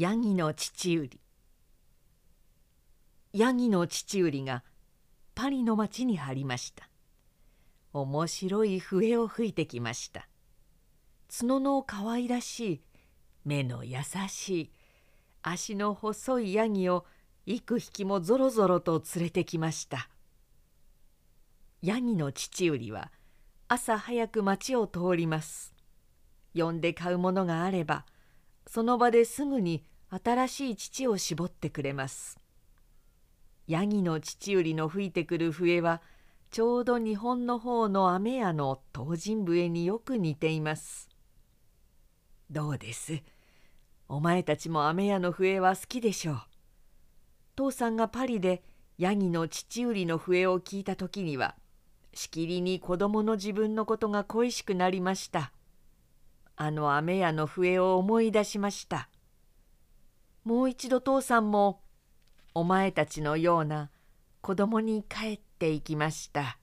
ヤギの父売り。ヤギの父売りがパリの町に入りました。面白い笛を吹いてきました。角の可愛らしい目の優しい足の細いヤギを幾匹もぞろぞろと連れてきました。ヤギの父売りは朝早く町を通ります。呼んで買うものがあればその場ですぐに新しい乳を絞ってくれます。ヤギの乳売りの吹いてくる笛はちょうど日本の方の雨屋の東尋笛によく似ています。どうです？お前たちも雨屋の笛は好きでしょう。父さんがパリでヤギの乳売りの笛を聞いた時にはしきりに子供の自分のことが恋しくなりました。あの雨屋の笛を思い出しました。もう一度父さんもお前たちのような子供に帰っていきました。